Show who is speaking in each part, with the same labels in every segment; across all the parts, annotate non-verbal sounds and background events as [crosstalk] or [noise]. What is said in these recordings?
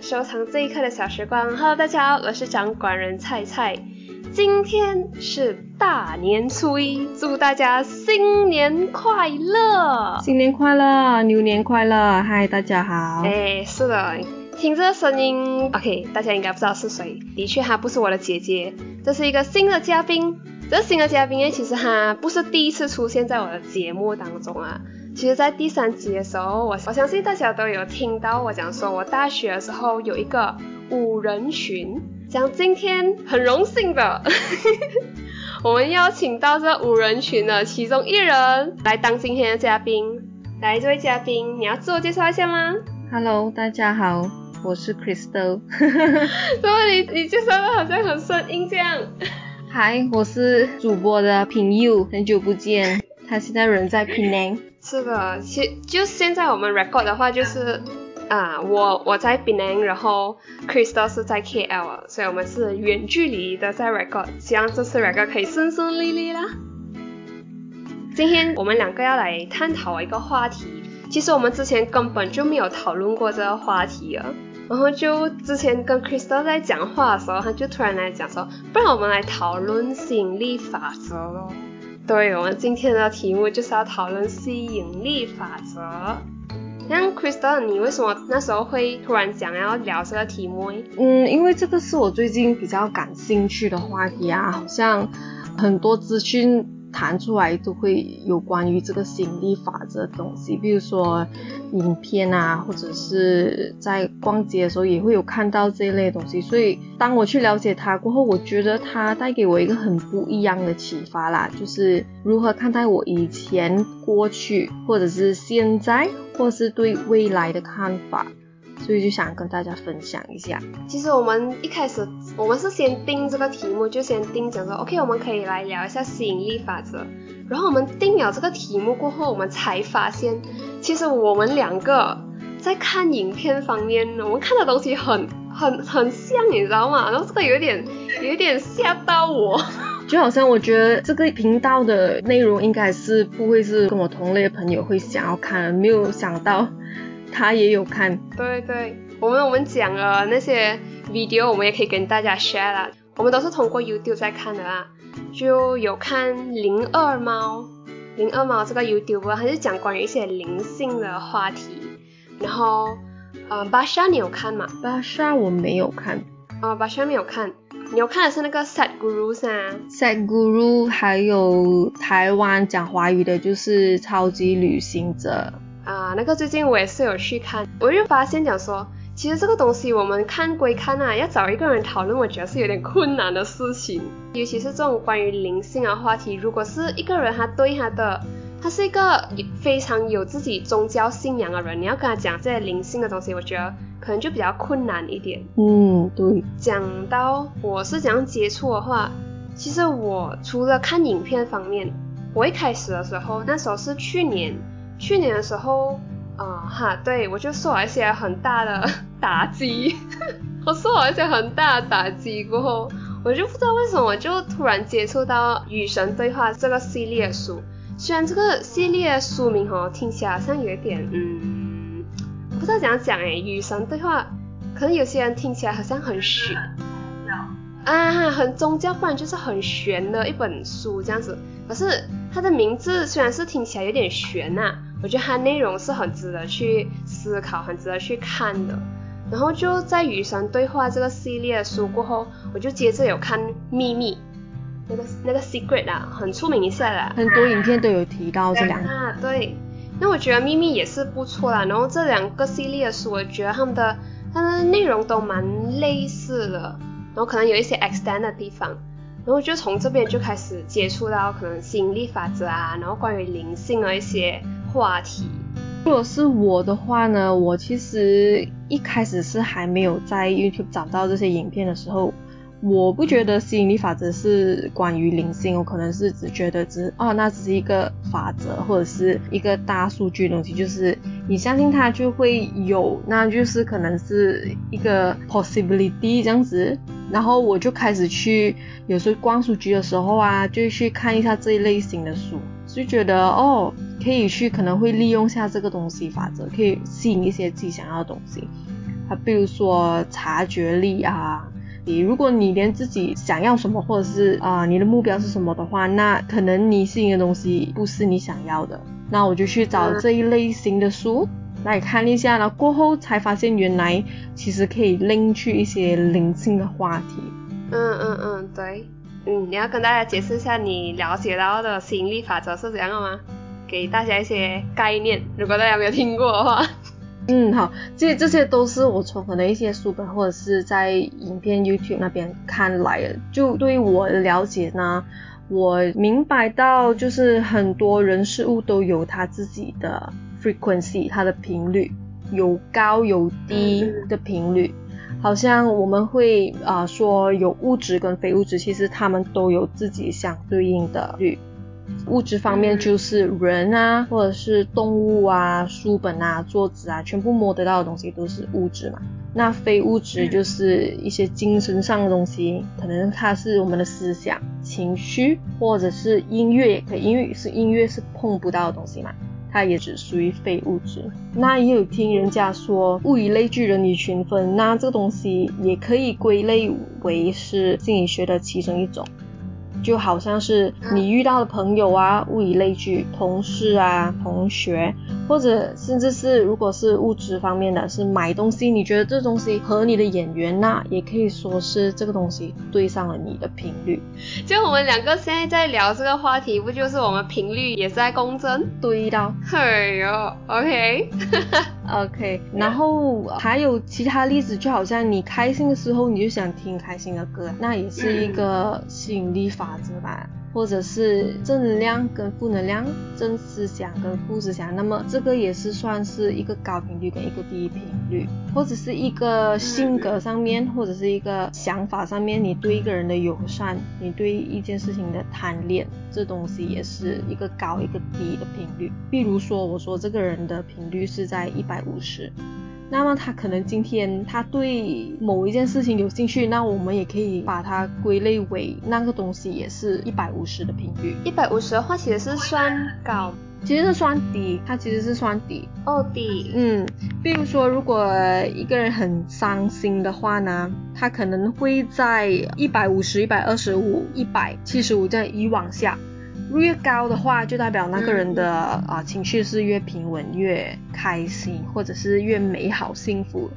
Speaker 1: 收藏这一刻的小时光。Hello，大家好，我是掌管人菜菜。今天是大年初一，祝大家新年快乐！
Speaker 2: 新年快乐，牛年快乐！嗨，大家好。
Speaker 1: 哎，是的，听这声音，OK，大家应该不知道是谁。的确，她不是我的姐姐，这是一个新的嘉宾。这新的嘉宾呢，其实他不是第一次出现在我的节目当中啊。其实，在第三集的时候，我我相信大家都有听到我讲说，我大学的时候有一个五人群。像今天很荣幸的，[laughs] 我们邀请到这五人群的其中一人来当今天的嘉宾。来，这位嘉宾，你要自我介绍一下吗
Speaker 2: ？Hello，大家好，我是 Crystal。[laughs]
Speaker 1: 怎么你你介绍的好像很生硬这样
Speaker 2: ？Hi，我是主播的平佑，很久不见。他现在人在 Penang。
Speaker 1: 是的，其就现在我们 record 的话，就是啊，我我在 Penang，然后 Crystal 是在 KL，所以我们是远距离的在 record，希望这次 record 可以顺顺利利啦。今天我们两个要来探讨一个话题，其实我们之前根本就没有讨论过这个话题啊，然后就之前跟 Crystal 在讲话的时候，他就突然来讲说，不然我们来讨论吸引力法则咯。对，我们今天的题目就是要讨论吸引力法则。像 Crystal，你为什么那时候会突然想要聊这个题目？
Speaker 2: 嗯，因为这个是我最近比较感兴趣的话题啊，好像很多资讯。弹出来都会有关于这个吸引力法则的东西，比如说影片啊，或者是在逛街的时候也会有看到这一类东西。所以当我去了解它过后，我觉得它带给我一个很不一样的启发啦，就是如何看待我以前、过去，或者是现在，或是对未来的看法。所以就想跟大家分享一下。
Speaker 1: 其实我们一开始我们是先定这个题目，就先定讲说，OK，我们可以来聊一下吸引力法则。然后我们定了这个题目过后，我们才发现，其实我们两个在看影片方面，我们看的东西很很 [laughs] 很像，你知道吗？然后这个有点 [laughs] 有点吓到我，
Speaker 2: 就好像我觉得这个频道的内容应该是不会是跟我同类的朋友会想要看，没有想到。他也有看，
Speaker 1: 对对，我们我们讲了那些 video，我们也可以跟大家 share 啦。我们都是通过 YouTube 在看的啦，就有看零二猫，零二猫这个 YouTube，还是讲关于一些灵性的话题。然后，呃，巴莎你有看吗？
Speaker 2: 巴莎我没有看，
Speaker 1: 哦，巴莎没有看，你有看的是那个 Sad Guru 啊
Speaker 2: ，Sad Guru，还有台湾讲华语的，就是超级旅行者。
Speaker 1: 啊，那个最近我也是有去看，我就发现讲说，其实这个东西我们看归看啊，要找一个人讨论，我觉得是有点困难的事情。尤其是这种关于灵性的话题，如果是一个人他对他的，他是一个非常有自己宗教信仰的人，你要跟他讲这些灵性的东西，我觉得可能就比较困难一点。
Speaker 2: 嗯，对。
Speaker 1: 讲到我是怎样接触的话，其实我除了看影片方面，我一开始的时候，那时候是去年。去年的时候，啊哈，对我就受了一些很大的打击，[laughs] 我受了一些很大的打击过后，我就不知道为什么就突然接触到《与神对话》这个系列的书。虽然这个系列书名哦听起来好像有一点，嗯，不知道怎样讲诶，《与神对话》可能有些人听起来好像很玄，啊，很宗教，不然就是很玄的一本书这样子。可是它的名字虽然是听起来有点悬呐，我觉得它内容是很值得去思考、很值得去看的。然后就在《与神对话》这个系列的书过后，我就接着有看《秘密》那个那个 Secret 啊，很出名一下啦，
Speaker 2: 很多影片都有提到这两个。
Speaker 1: 啊，对。那我觉得《秘密》也是不错啦。然后这两个系列的书，我觉得他们的它的内容都蛮类似的，然后可能有一些 extend 的地方。然后就从这边就开始接触到可能吸引力法则啊，然后关于灵性的一些话题。
Speaker 2: 如果是我的话呢，我其实一开始是还没有在 YouTube 找到这些影片的时候，我不觉得吸引力法则是关于灵性，我可能是只觉得只哦，那只是一个法则或者是一个大数据东西，就是你相信它就会有，那就是可能是一个 possibility 这样子。然后我就开始去，有时候逛书局的时候啊，就去看一下这一类型的书，就觉得哦，可以去可能会利用下这个东西法则，可以吸引一些自己想要的东西。啊，比如说察觉力啊。你如果你连自己想要什么，或者是啊你的目标是什么的话，那可能你吸引的东西不是你想要的。那我就去找这一类型的书 [laughs] 来看一下，然后过后才发现原来其实可以拎去一些灵性的话题。
Speaker 1: 嗯嗯嗯，对。嗯，你要跟大家解释一下你了解到的吸引力法则是怎样的吗？给大家一些概念，如果大家没有听过的话。
Speaker 2: 嗯，好，这这些都是我从可能一些书本或者是在影片 YouTube 那边看来的。就对于我的了解呢，我明白到就是很多人事物都有它自己的 frequency，它的频率有高有低的频率。好像我们会啊说有物质跟非物质，其实它们都有自己相对应的率。物质方面就是人啊，或者是动物啊、书本啊、桌子啊，全部摸得到的东西都是物质嘛。那非物质就是一些精神上的东西，可能它是我们的思想、情绪，或者是音乐也可以，因为是音乐是碰不到的东西嘛。它也只属于非物质。那也有听人家说，物以类聚，人以群分，那这个东西也可以归类为是心理学的其中一种。就好像是你遇到的朋友啊，物以类聚，同事啊，同学，或者甚至是如果是物质方面的，是买东西，你觉得这东西和你的眼缘，那也可以说是这个东西对上了你的频率。
Speaker 1: 就我们两个现在在聊这个话题，不就是我们频率也是在共振？
Speaker 2: 对的。
Speaker 1: 哎呦，OK。[laughs]
Speaker 2: OK，然后还有其他例子，就好像你开心的时候，你就想听开心的歌，那也是一个吸引力法则吧。或者是正能量跟负能量，正思想跟负思想，那么这个也是算是一个高频率跟一个低频率，或者是一个性格上面，或者是一个想法上面，你对一个人的友善，你对一件事情的贪恋，这东西也是一个高一个低的频率。比如说，我说这个人的频率是在一百五十。那么他可能今天他对某一件事情有兴趣，那我们也可以把它归类为那个东西也是一百五十的频率。
Speaker 1: 一百五十的话其实是算高，
Speaker 2: 其实是算低，它其实是算低。
Speaker 1: 哦，低。
Speaker 2: 嗯，比如说如果一个人很伤心的话呢，他可能会在一百五十、一百二十五、一百七十五这样一往下。越高的话，就代表那个人的啊情绪是越平稳、越开心，或者是越美好、幸福。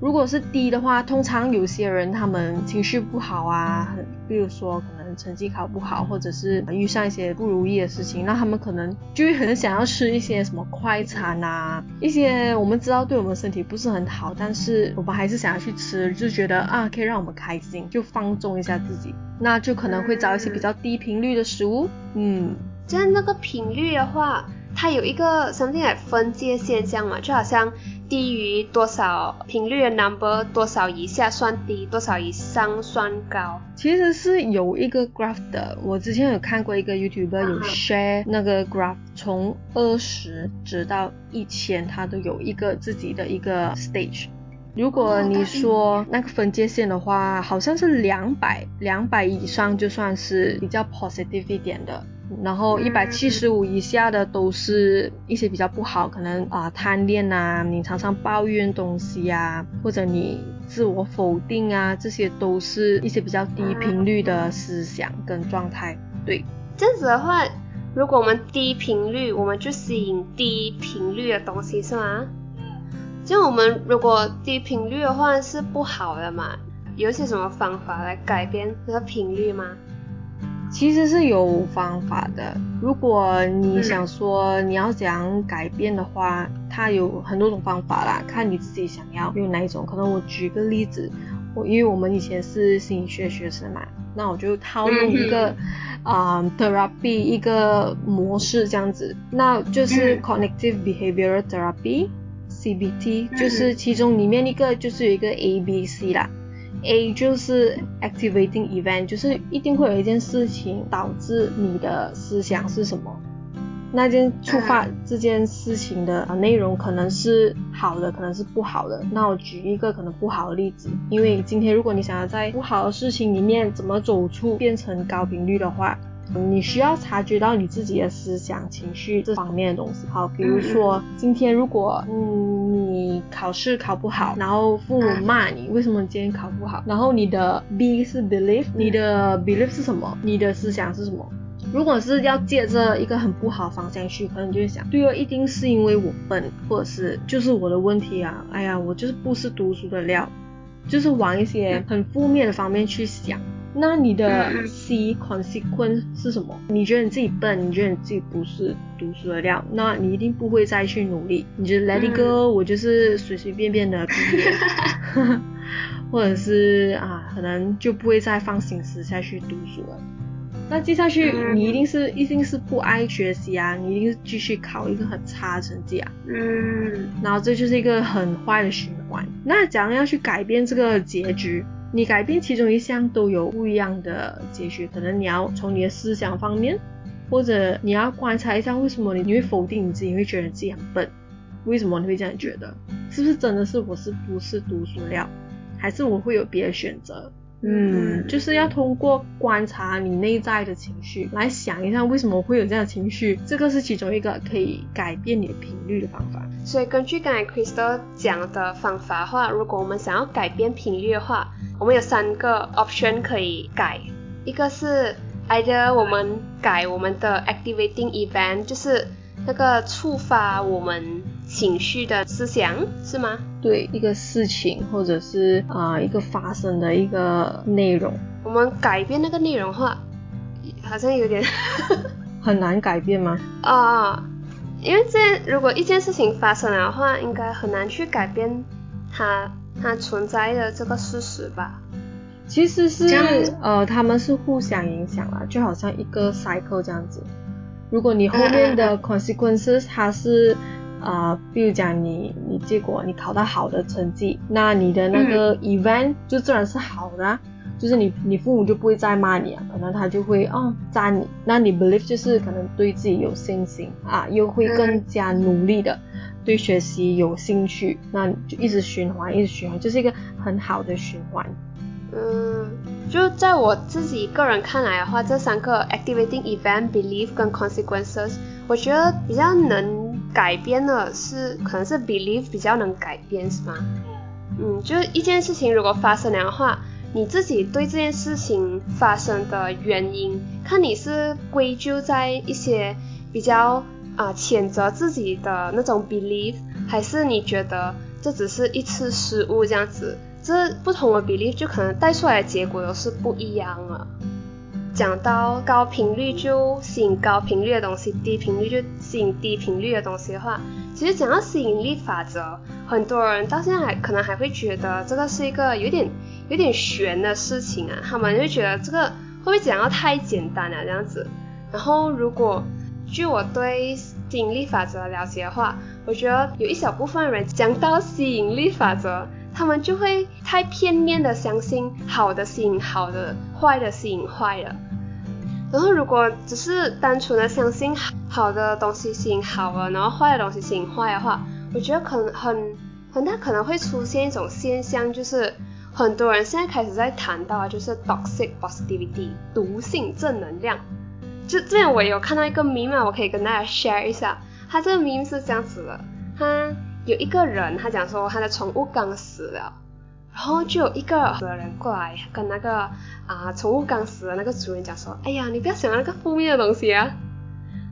Speaker 2: 如果是低的话，通常有些人他们情绪不好啊，比如说可能成绩考不好，或者是遇上一些不如意的事情，那他们可能就会很想要吃一些什么快餐啊，一些我们知道对我们身体不是很好，但是我们还是想要去吃，就觉得啊可以让我们开心，就放纵一下自己，那就可能会找一些比较低频率的食物。嗯，
Speaker 1: 就是那个频率的话，它有一个 something like 分界现象嘛，就好像。低于多少频率的 number，多少以下算低，多少以上算高。
Speaker 2: 其实是有一个 graph 的，我之前有看过一个 YouTuber 有 share 那个 graph，从二十直到一千，它都有一个自己的一个 stage。如果你说那个分界线的话，好像是两百，两百以上就算是比较 positive 一点的。然后一百七十五以下的都是一些比较不好，可能啊贪恋啊，你常常抱怨东西啊，或者你自我否定啊，这些都是一些比较低频率的思想跟状态。对，
Speaker 1: 这样子的话，如果我们低频率，我们就吸引低频率的东西是吗？就我们如果低频率的话是不好的嘛？有些什么方法来改变这个频率吗？
Speaker 2: 其实是有方法的。如果你想说你要怎样改变的话，它有很多种方法啦，看你自己想要用哪一种。可能我举个例子，我因为我们以前是心理学学生嘛，那我就套用一个啊 therapy 一个模式这样子，那就是 cognitive behavioral therapy，CBT，就是其中里面一个就是有一个 A B C 啦。A 就是 activating event，就是一定会有一件事情导致你的思想是什么，那件触发这件事情的内容可能是好的，可能是不好的。那我举一个可能不好的例子，因为今天如果你想要在不好的事情里面怎么走出变成高频率的话，你需要察觉到你自己的思想、情绪这方面的东西。好，比如说今天如果嗯你考试考不好，然后父母骂你，为什么今天考不好？然后你的 B 是 belief，你的 belief 是什么？你的思想是什么？如果是要借着一个很不好方向去，可能就会想，对哦，一定是因为我笨，或者是就是我的问题啊，哎呀，我就是不是读书的料，就是往一些很负面的方面去想。那你的 C consequence 是什么？你觉得你自己笨，你觉得你自己不是读书的料，那你一定不会再去努力，你就 let it go，我就是随随便便的毕业，[laughs] 或者是啊，可能就不会再放心思下去读书了。那接下去你一定是一定是不爱学习啊，你一定是继续考一个很差的成绩啊，嗯，然后这就是一个很坏的循环。那假如要去改变这个结局，你改变其中一项都有不一样的结局，可能你要从你的思想方面，或者你要观察一下为什么你你会否定你自己，你会觉得自己很笨，为什么你会这样觉得？是不是真的是我是不是读书料，还是我会有别的选择？嗯，就是要通过观察你内在的情绪，来想一下为什么会有这样的情绪，这个是其中一个可以改变你的频率的方法。
Speaker 1: 所以根据刚才 Crystal 讲的方法话，如果我们想要改变频率的话，我们有三个 option 可以改，一个是 either 我们改我们的 activating event，就是那个触发我们。情绪的思想是吗？
Speaker 2: 对，一个事情或者是啊一个发生的一个内容，
Speaker 1: 我们改变那个内容话，好像有点 [laughs]
Speaker 2: 很难改变吗？
Speaker 1: 啊，因为这如果一件事情发生的话，应该很难去改变它它存在的这个事实吧？
Speaker 2: 其实是呃，他们是互相影响啦，就好像一个 cycle 这样子。如果你后面的 consequences 它是啊，比如讲你你结果你考到好的成绩，那你的那个 event 就自然是好的，就是你你父母就不会再骂你啊，可能他就会哦赞你，那你 believe 就是可能对自己有信心啊，又会更加努力的对学习有兴趣，那就一直循环一直循环，就是一个很好的循环。
Speaker 1: 嗯，就在我自己个人看来的话，这三个 activating event、belief 跟 consequences，我觉得比较能。改变了是可能是 belief 比较能改变是吗？嗯，就是一件事情如果发生了的话，你自己对这件事情发生的原因，看你是归咎在一些比较啊谴责自己的那种 belief，还是你觉得这只是一次失误这样子，这不同的 belief 就可能带出来的结果都是不一样了。讲到高频率就吸引高频率的东西，低频率就吸引低频率的东西的话，其实讲到吸引力法则，很多人到现在还可能还会觉得这个是一个有点有点玄的事情啊，他们就觉得这个会不会讲到太简单了这样子。然后如果据我对吸引力法则了解的话，我觉得有一小部分人讲到吸引力法则。他们就会太片面的相信好的吸引好的，坏的吸引坏的。然后如果只是单纯的相信好的东西吸引好了，然后坏的东西吸引坏的话，我觉得可能很很大可能会出现一种现象，就是很多人现在开始在谈到就是 toxic positivity 毒性正能量。就这样，我有看到一个 meme，我可以跟大家 share 一下。它这个 meme 是这样子的，它。有一个人，他讲说他的宠物刚死了，然后就有一个人过来跟那个啊宠物刚死的那个主人讲说，哎呀，你不要想那个负面的东西啊。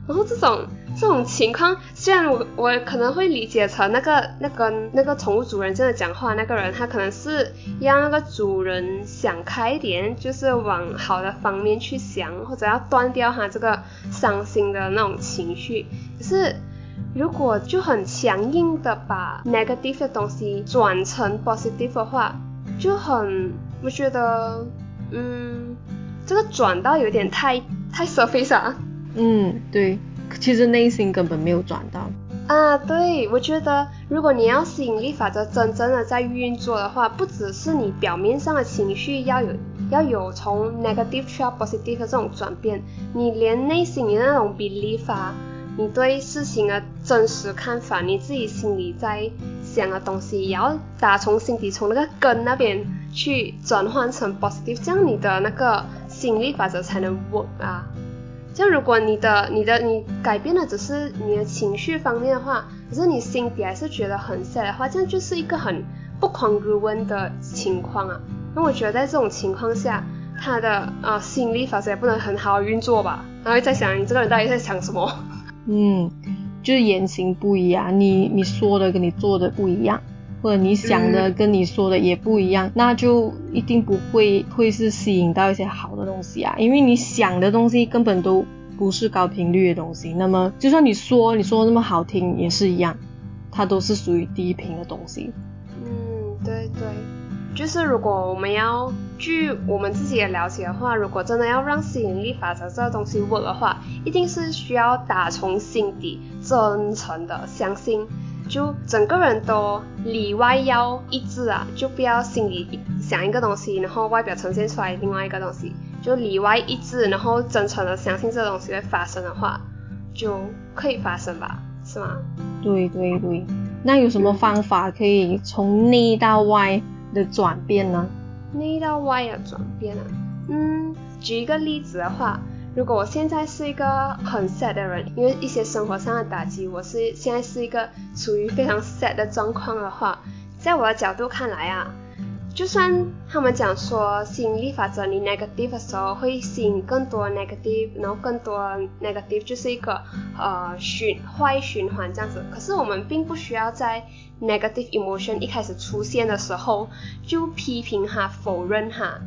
Speaker 1: 然后这种这种情况，虽然我我可能会理解成那个那个那个宠物主人真的讲话那个人，他可能是让那个主人想开一点，就是往好的方面去想，或者要断掉他这个伤心的那种情绪，可是。如果就很强硬的把 negative 的东西转成 positive 的话，就很，我觉得，嗯，这个转到有点太太 surface 啊。
Speaker 2: 嗯，对，其实内心根本没有转到。
Speaker 1: 啊，对，我觉得如果你要吸引力法则真正的在运作的话，不只是你表面上的情绪要有要有从 negative 到 positive 的这种转变，你连内心的那种 belief 啊。你对事情的真实看法，你自己心里在想的东西，也要打从心底从那个根那边去转换成 positive，这样你的那个心理法则才能 work 啊。像如果你的你的你改变的只是你的情绪方面的话，可是你心底还是觉得很 sad 的话，这样就是一个很不 congruent 的情况啊。那我觉得在这种情况下，他的呃吸引力法则也不能很好运作吧。然后在想你这个人到底在想什么？
Speaker 2: 嗯，就是言行不一样，你你说的跟你做的不一样，或者你想的跟你说的也不一样，那就一定不会会是吸引到一些好的东西啊。因为你想的东西根本都不是高频率的东西，那么就算你说你说那么好听也是一样，它都是属于低频的东西。
Speaker 1: 嗯，对对。就是如果我们要据我们自己的了解的话，如果真的要让吸引力法则这个东西 work 的话，一定是需要打从心底真诚的相信，就整个人都里外要一致啊，就不要心里想一个东西，然后外表呈现出来另外一个东西，就里外一致，然后真诚的相信这个东西会发生的话，就可以发生吧，是吗？
Speaker 2: 对对对，那有什么方法可以从内到外？的转变呢？
Speaker 1: 内到外的转变呢，嗯，举一个例子的话，如果我现在是一个很 sad 的人，因为一些生活上的打击，我是现在是一个处于非常 sad 的状况的话，在我的角度看来啊。就算他们讲说吸引力法则，你 negative 的时候会吸引更多 negative，然后更多 negative 就是一个呃循坏循环这样子。可是我们并不需要在 negative emotion 一开始出现的时候就批评它、否认它，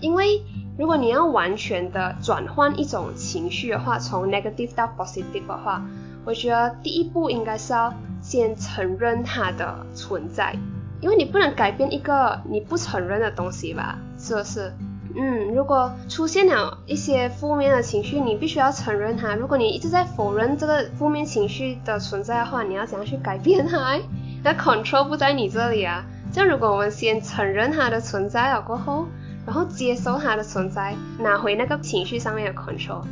Speaker 1: 因为如果你要完全的转换一种情绪的话，从 negative 到 positive 的话，我觉得第一步应该是要先承认它的存在。因为你不能改变一个你不承认的东西吧，是不是？嗯，如果出现了一些负面的情绪，你必须要承认它。如果你一直在否认这个负面情绪的存在的话，你要怎样去改变它？那 control 不在你这里啊。这样如果我们先承认它的存在了过后，然后接受它的存在，拿回那个情绪上面的 control。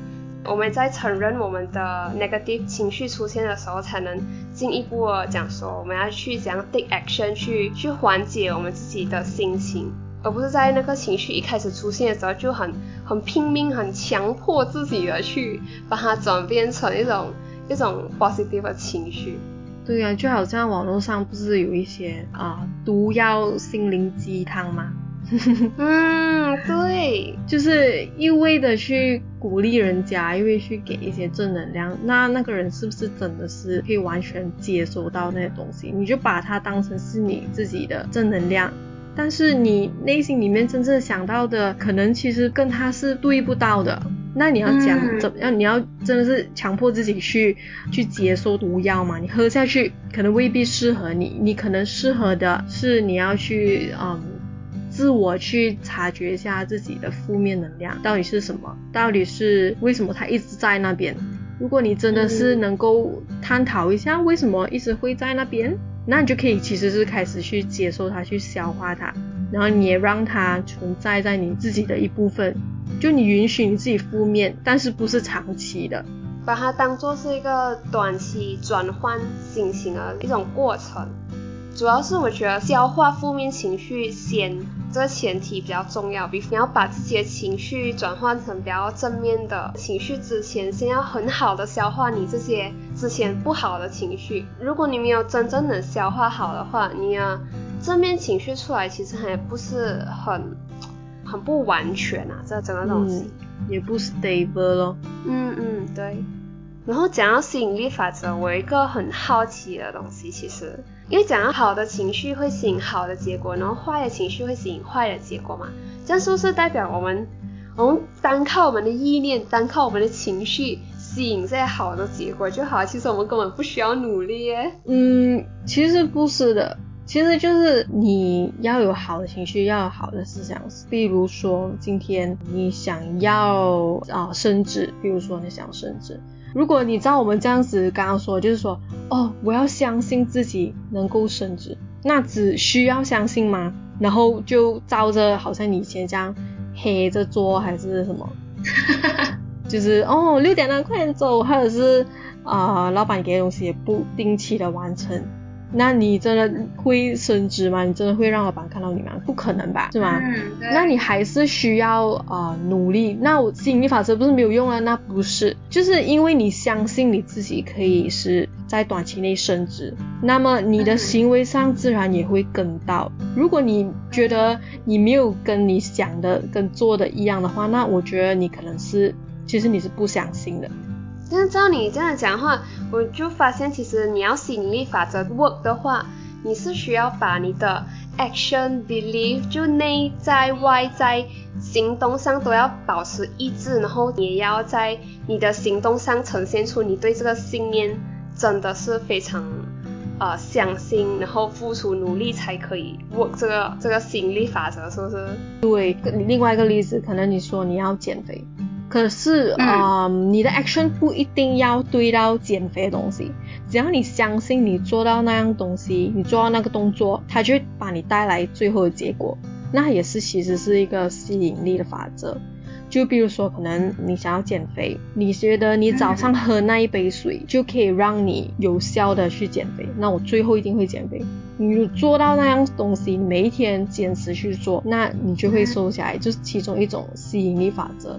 Speaker 1: 我们在承认我们的 negative 情绪出现的时候，才能进一步的讲说我们要去怎样 take action 去去缓解我们自己的心情，而不是在那个情绪一开始出现的时候就很很拼命、很强迫自己的去把它转变成一种一种 positive 的情绪。
Speaker 2: 对呀，就好像网络上不是有一些啊毒药心灵鸡汤吗？[laughs]
Speaker 1: 嗯，对，
Speaker 2: 就是一味的去鼓励人家，因为去给一些正能量，那那个人是不是真的是可以完全接收到那些东西？你就把它当成是你自己的正能量，但是你内心里面真正想到的，可能其实跟他是对不到的。那你要讲怎么样？你要真的是强迫自己去去接收毒药嘛？你喝下去可能未必适合你，你可能适合的是你要去嗯。自我去察觉一下自己的负面能量到底是什么，到底是为什么它一直在那边。如果你真的是能够探讨一下为什么一直会在那边，那你就可以其实是开始去接受它，去消化它，然后你也让它存在在你自己的一部分。就你允许你自己负面，但是不是长期的，
Speaker 1: 把它当做是一个短期转换心情的一种过程。主要是我觉得消化负面情绪先，这个前提比较重要。比你要把自己的情绪转换成比较正面的情绪之前，先要很好的消化你这些之前不好的情绪。如果你没有真正的消化好的话，你啊正面情绪出来其实还不是很很不完全啊，这整个东西
Speaker 2: 也不 stable 咯。
Speaker 1: 嗯嗯，对。然后讲到吸引力法则，我一个很好奇的东西，其实，因为讲到好的情绪会吸引好的结果，然后坏的情绪会吸引坏的结果嘛，这样是不是代表我们，我们单靠我们的意念，单靠我们的情绪吸引这些好的结果就好？其实我们根本不需要努力耶。
Speaker 2: 嗯，其实不是的，其实就是你要有好的情绪，要有好的思想。比如说今天你想要啊升职，比如说你想升职。如果你照我们这样子刚刚说，就是说，哦，我要相信自己能够升职，那只需要相信吗？然后就照着好像以前这样黑着做还是什么？[laughs] 就是哦，六点了，快点走，或者是啊，老板给的东西也不定期的完成，那你真的会升职吗？你真的会让老板看到你吗？不可能吧，是吗？
Speaker 1: 嗯，
Speaker 2: 那你还是需要啊努力。那我吸引力法则不是没有用啊？那不是，就是因为你相信你自己可以是在短期内升职，那么你的行为上自然也会跟到。如果你觉得你没有跟你想的跟做的一样的话，那我觉得你可能是其实你是不相信的。
Speaker 1: 但是照你这样讲话，我就发现其实你要吸引力法则 work 的话，你是需要把你的 action belief 就内在外在行动上都要保持一致，然后也要在你的行动上呈现出你对这个信念真的是非常呃相信，然后付出努力才可以 work 这个这个吸引力法则，是不是？
Speaker 2: 对，另外一个例子，可能你说你要减肥。可是，嗯，你的 action 不一定要对到减肥的东西，只要你相信你做到那样东西，你做到那个动作，它就会把你带来最后的结果。那也是其实是一个吸引力的法则。就比如说，可能你想要减肥，你觉得你早上喝那一杯水就可以让你有效的去减肥，那我最后一定会减肥。你做到那样东西，每一天坚持去做，那你就会瘦下来，就是其中一种吸引力法则。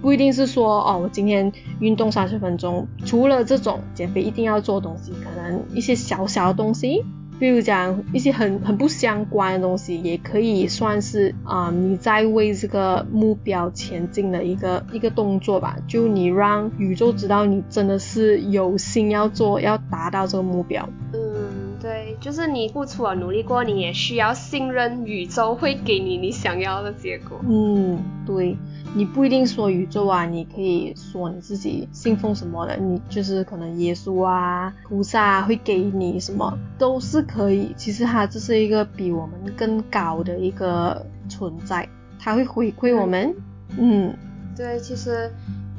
Speaker 2: 不一定是说哦，我今天运动三十分钟。除了这种减肥一定要做东西，可能一些小小的东西，比如讲一些很很不相关的东西，也可以算是啊你在为这个目标前进的一个一个动作吧。就你让宇宙知道你真的是有心要做，要达到这个目标。
Speaker 1: 嗯，对，就是你付出了努力过，你也需要信任宇宙会给你你想要的结果。
Speaker 2: 嗯，对。你不一定说宇宙啊，你可以说你自己信奉什么的，你就是可能耶稣啊、菩萨会给你什么都是可以。其实它这是一个比我们更高的一个存在，它会回馈我们。嗯，
Speaker 1: 对，其实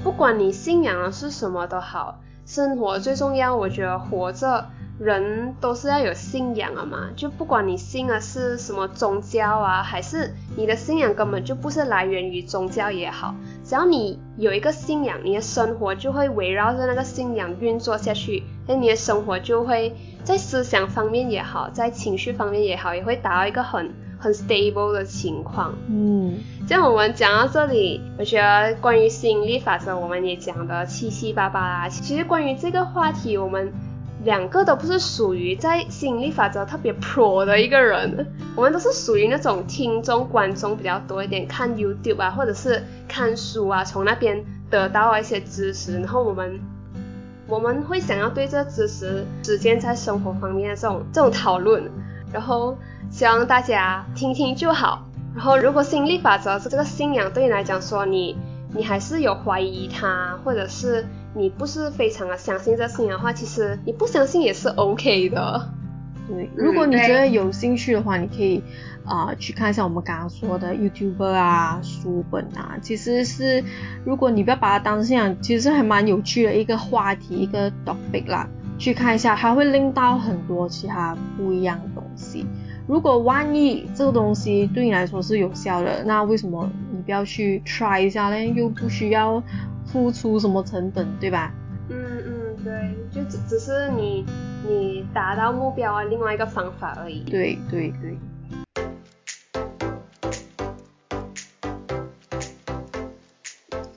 Speaker 1: 不管你信仰的是什么都好，生活最重要，我觉得活着。人都是要有信仰的嘛，就不管你信的是什么宗教啊，还是你的信仰根本就不是来源于宗教也好，只要你有一个信仰，你的生活就会围绕着那个信仰运作下去，那你的生活就会在思想方面也好，在情绪方面也好，也会达到一个很很 stable 的情况。
Speaker 2: 嗯，
Speaker 1: 这样我们讲到这里，我觉得关于吸引力法则，我们也讲的七七八八啦。其实关于这个话题，我们。两个都不是属于在吸引力法则特别 pro 的一个人，我们都是属于那种听众观众比较多一点，看 YouTube 啊，或者是看书啊，从那边得到一些知识，然后我们我们会想要对这知识实践在生活方面的这种这种讨论，然后希望大家听听就好。然后如果吸引力法则这个信仰对你来讲说你你还是有怀疑它，或者是。你不是非常的相信这信仰的话，其实你不相信也是 OK 的。
Speaker 2: 对，如果你觉得有兴趣的话，你可以啊去看一下我们刚刚说的 YouTuber 啊、书本啊，其实是如果你不要把它当信仰，其实还蛮有趣的一个话题，一个 topic 啦。去看一下，它会令到很多其他不一样的东西。如果万一这个东西对你来说是有效的，那为什么你不要去 try 一下呢？又不需要。付出什么成本，对吧？
Speaker 1: 嗯嗯，对，就只只是你你达到目标啊，另外一个方法而已。
Speaker 2: 对对对。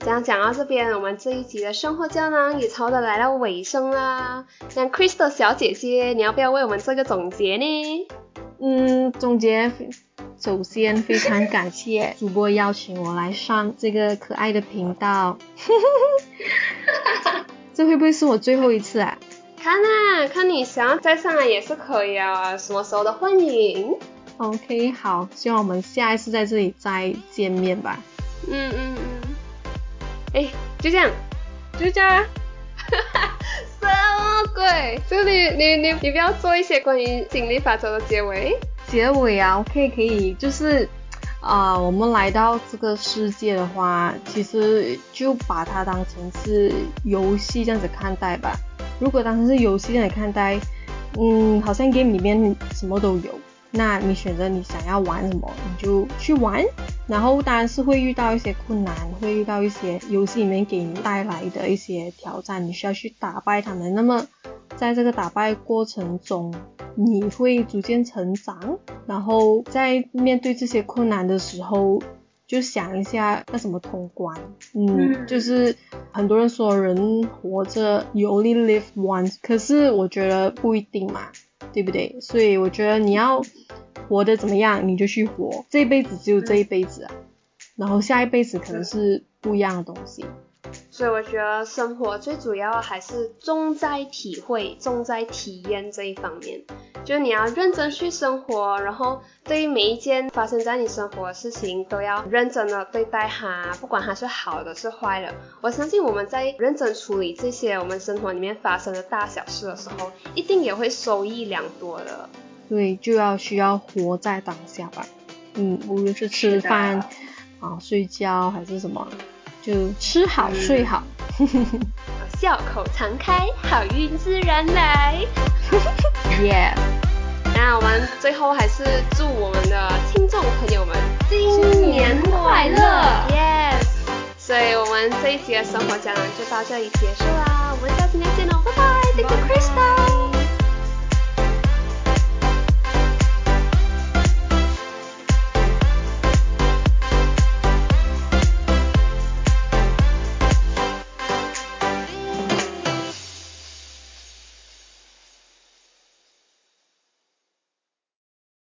Speaker 1: 这样讲到这边，我们这一集的生活胶囊也差不多来到尾声啦。那 Crystal 小姐姐，你要不要为我们做个总结呢？
Speaker 2: 嗯，总结。首先，非常感谢主播邀请我来上这个可爱的频道，[laughs] 这会不会是我最后一次啊？
Speaker 1: 看啊，看你想要再上来也是可以啊，什么时候都欢迎。
Speaker 2: OK，好，希望我们下一次在这里再见面吧。
Speaker 1: 嗯嗯嗯。哎，就这样，
Speaker 2: 就这样。
Speaker 1: 哈哈，什么鬼？[laughs] 就你你你你不要做一些关于引力法则的结尾。
Speaker 2: 结尾啊，OK，可以，就是啊，我们来到这个世界的话，其实就把它当成是游戏这样子看待吧。如果当成是游戏这样子看待，嗯，好像 game 里面什么都有，那你选择你想要玩什么，你就去玩。然后当然是会遇到一些困难，会遇到一些游戏里面给你带来的一些挑战，你需要去打败他们。那么在这个打败过程中，你会逐渐成长，然后在面对这些困难的时候，就想一下要怎么通关。嗯，就是很多人说人活着 you only live once，可是我觉得不一定嘛，对不对？所以我觉得你要活得怎么样，你就去活，这一辈子只有这一辈子啊，然后下一辈子可能是不一样的东西。
Speaker 1: 所以我觉得生活最主要还是重在体会、重在体验这一方面。就你要认真去生活，然后对于每一件发生在你生活的事情都要认真的对待它，不管它是好的是坏的。我相信我们在认真处理这些我们生活里面发生的大小事的时候，一定也会收益良多的。
Speaker 2: 对，就要需要活在当下吧。嗯，无论是吃饭啊、睡觉还是什么。就吃好睡好，[laughs]
Speaker 1: 笑口常开，好运自然来。[laughs]
Speaker 2: 耶！
Speaker 1: 那我们最后还是祝我们的听众朋友们新年快乐，Yes！所以我们这一集的生活胶囊就到这里结束啦，我们下次再见喽，拜拜，Thank you Crystal。